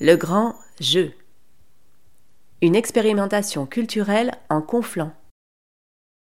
Le grand jeu. Une expérimentation culturelle en conflant.